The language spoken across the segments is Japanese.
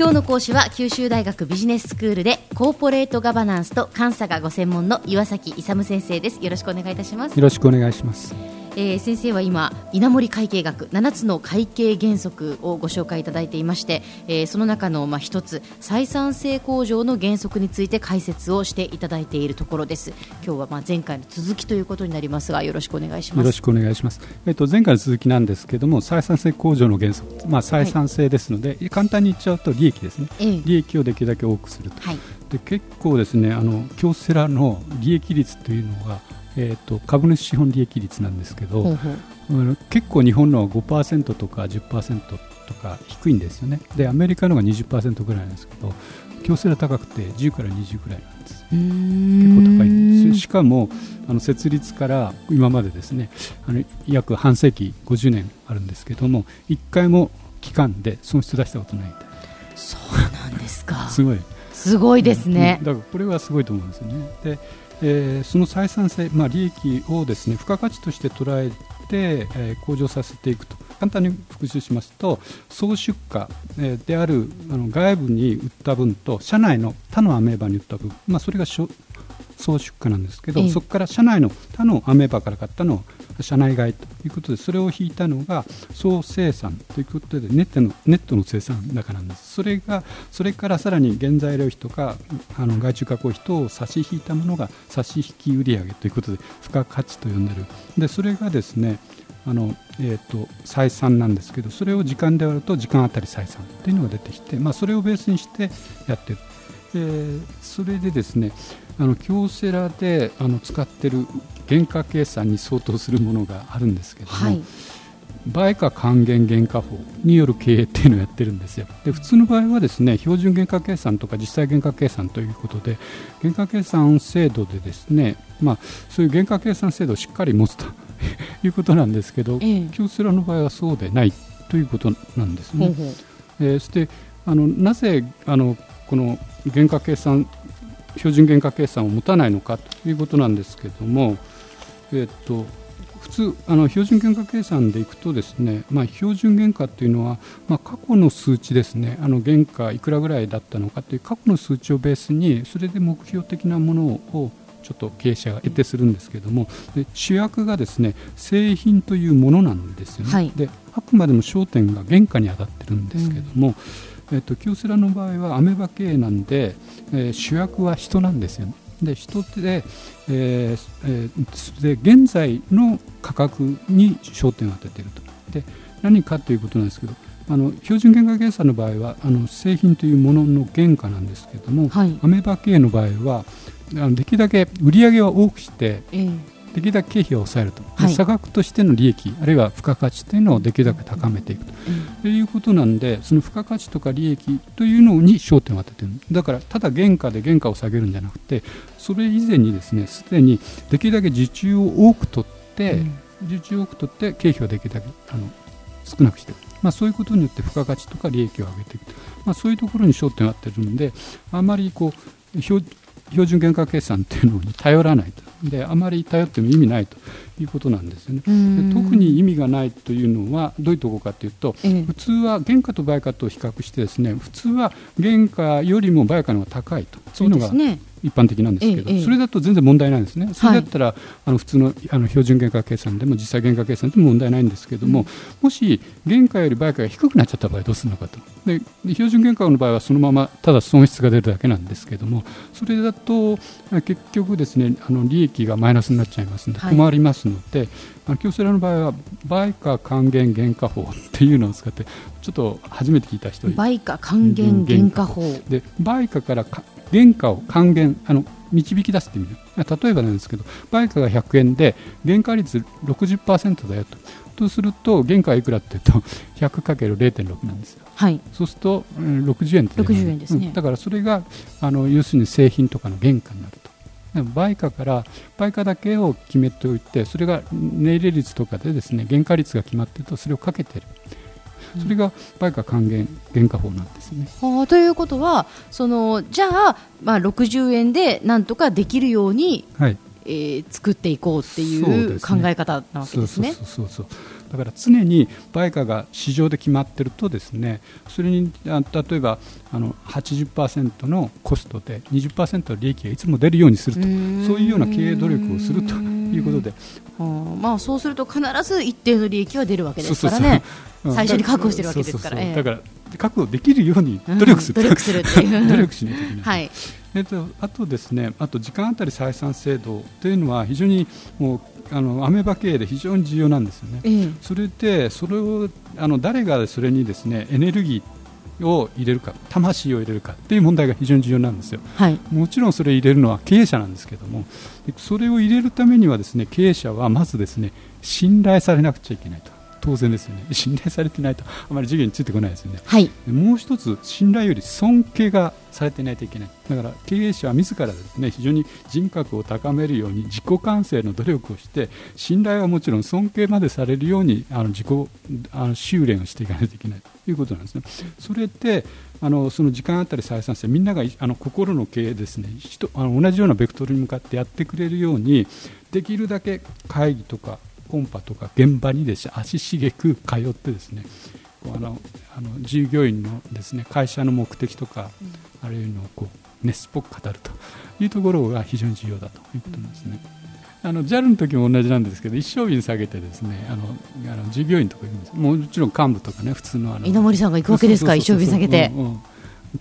今日の講師は九州大学ビジネススクールでコーポレートガバナンスと監査がご専門の岩崎勇先生です。よろしくお願いいたします。よろしくお願いします。えー、先生は今稲盛会計学7つの会計原則をご紹介いただいていまして、えー、その中のまあ一つ採算性向上の原則について解説をしていただいているところです。今日はまあ前回の続きということになりますがよろしくお願いします。よろしくお願いします、えっ、ー、と前回の続きなんですけども採算性向上の原則。まあ採算性ですので、はい、簡単に言っちゃうと利益ですね、えー、利益をできるだけ多くすると、はい、で結構ですねあの京セラの利益率というのがえーと、株主資本利益率なんですけど、ほうほう。結構日本のは5%とか10%とか低いんですよね。でアメリカのが20%ぐらいなんですけど強制が高くて10から20ぐらいなんです。結構高いんです。しかもあの設立から今までですねあの約半世紀50年あるんですけども1回も期間で損失出したことないみたいそうなんですか。すごい。すごいですね、だからこれはすごいと思うんですよね。でえー、その採算性、まあ、利益をですね付加価値として捉えて、えー、向上させていくと。簡単に復習しますと総出荷、えー、であるあの外部に売った分と社内の他のアメーバに売った分、まあ、それが総出荷なんですけど、そこから社内の他のアメーバから買ったのを社内外ということでそれを引いたのが総生産ということでネットのネットの生産高なんです。それがそれからさらに原材料費とかあの外注加工費等を差し引いたものが差し引き売上ということで付加価値と呼んでる。でそれがですねあの、えーと、採算なんですけどそれを時間で割ると時間あたり採算というのが出てきて、まあ、それをベースにしてやってる、えー、それでですねあの京セラであの使っている原価計算に相当するものがあるんですけども、はい、売価還元原価法による経営っていうのをやってるんですよ。で普通の場合はですね標準原価計算とか実際原価計算ということで原価計算制度でですね、まあ、そういう原価計算制度をしっかり持つと いうことなんですけど、ええ、京セラの場合はそうでないということなんですね。ほえー、そしてあのなぜあのこの原価計算標準原価計算を持たないのかということなんですけれども、えー、っと普通あの標準原価計算でいくとですね、まあ、標準原価というのは、まあ、過去の数値ですね。あの原価いくらぐらいだったのかという過去の数値をベースにそれで目標的なものをちょっと経営者が得てするんですけれどもで主役がですね製品というものなんですよね、はい、であくまでも焦点が原価に当たってるんですけれども、うん、えっと、京セラの場合はアメバ経営なんで、えー、主役は人なんですよね。で人で,、えーえー、で現在の価格に焦点を当てていると。で何かということなんですけどあの標準原価計算の場合はあの製品というものの原価なんですけれども、はい、アメバ系の場合はできるだけ売り上げは多くして、えー、できるだけ経費を抑えると、はい、差額としての利益あるいは付加価値というのをできるだけ高めていくと、うん、いうことなんでその付加価値とか利益というのに焦点を当てている。だからただ原価で原価を下げるんじゃなくてそれ以前にですねすでにできるだけ受注を多く取って、うん、受注を多く取って経費をできるだけあの少なくしていく、まあ、そういうことによって付加価値とか利益を上げていくまあ、そういうところに焦点を当てるのであまりこう標準原価計算っていうのに頼らないとであまり頼っても意味ないということなんですよね。で特に意味がないというのはどういうところかというと、ええ、普通は原価と売価と比較してですね普通は原価よりも売価の方が高いというのが一般的なんですけど、ええ、それだと全然問題ないんですね、それだったら、はい、あの普通のあの標準原価計算でも実際原価計算でも問題ないんですけども、うん、もし原価より売価が低くなっちゃった場合どうするのかと。で標準原価の場合はそのままただ損失が出るだけなんですけどもそれだと結局ですねあの利益がマイナスになっちゃいますので困りますので、はい、京セラの場合は売価還元原価法っていうのを使ってちょっと初めて聞いた人売価還元原価法。で売価から原価を還元あの導き出すって意味例えばなんですけど売価が100円で原価率60%だよと。とすると原価はいくらっていうと 100×0.6 なんですよ、はい、そうすると、うん、60円って60円ですね、うん、だからそれがあの要するに製品とかの原価になると売価から売価だけを決めておいてそれが値入れ率とかでですね原価率が決まっているとそれをかけてる。それが売価還元原価法なんですね。はあ、ということはそのじゃあ、まあ、60円でなんとかできるように、はい。えー、作っていこうっていう考え方なわけですね。そうそうそうだから常に売価が市場で決まっているとですねそれに例えばあの80%のコストで20%の利益がいつも出るようにすると。そういうような経営努力をするということで、まあ、そうすると必ず一定の利益は出るわけですからね。最初に確保してるわけですから。だから確保できるように努力する、うん、努力するっていう努力しないといけない。はい。えっと、あとですね、あと時間あたり採算制度というのは非常にもうあのアメバ経営で非常に重要なんですよね。えー、それでそれをあの誰がそれにですねエネルギーを入れるか魂を入れるかっていう問題が非常に重要なんですよ、はい、もちろんそれを入れるのは経営者なんですけどもそれを入れるためにはですね経営者はまずですね信頼されなくちゃいけないと当然ですよね。信頼されてないとあまり授業についてこないですよね、はい、もう一つ信頼より尊敬がされていないといけない。だから経営者は自らですね非常に人格を高めるように自己完成の努力をして信頼はもちろん尊敬までされるようにあの自己あの修練をしていかないといけない。ということなんですね。それってあのその時間あたり採算してみんながあの心の経営ですね。人あの同じようなベクトルに向かってやってくれるようにできるだけ会議とかコンパとか現場にです、ね、足しげく通ってですねあのあの従業員のですね会社の目的とか、うん、あるいはこう熱っぽく語るというところが非常に重要だということなんですね。あの JAL の時も同じなんですけど一升瓶下げてですねあのあの従業員とかもちろん幹部とかね普通のあの稲森さんが行くわけですか一升瓶下げて、うんうん、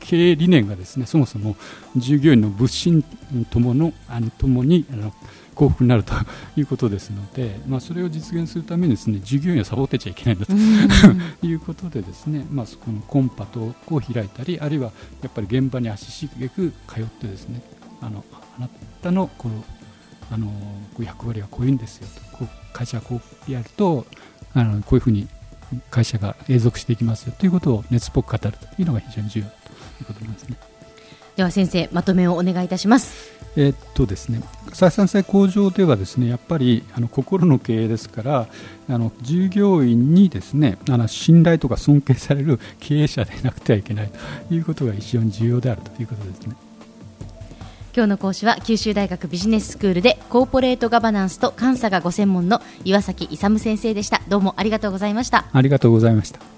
経営理念がですねそもそも従業員の物心とものあのともにあの幸福になるということですので、まあ、それを実現するためにですね従業員をサボってちゃいけないんだと いうことでですね、まあ、そこのコンパトを開いたりあるいはやっぱり現場に足しげく通ってですねあのあなたのこのあの役割はこういうんですよとこう会社はこうやるとあのこういうふうに会社が永続していきますよということを熱っぽく語るというのが非常に重要。ということなんですね。では先生まとめをお願いいたします。えー、っとですね、採算性向上ではですねやっぱりあの心の経営ですからあの従業員にですねあの信頼とか尊敬される 経営者でなくてはいけないということが非常に重要であるということですね。今日の講師は九州大学ビジネススクールでコーポレートガバナンスと監査がご専門の岩崎勇先生でしたどうもありがとうございましたありがとうございました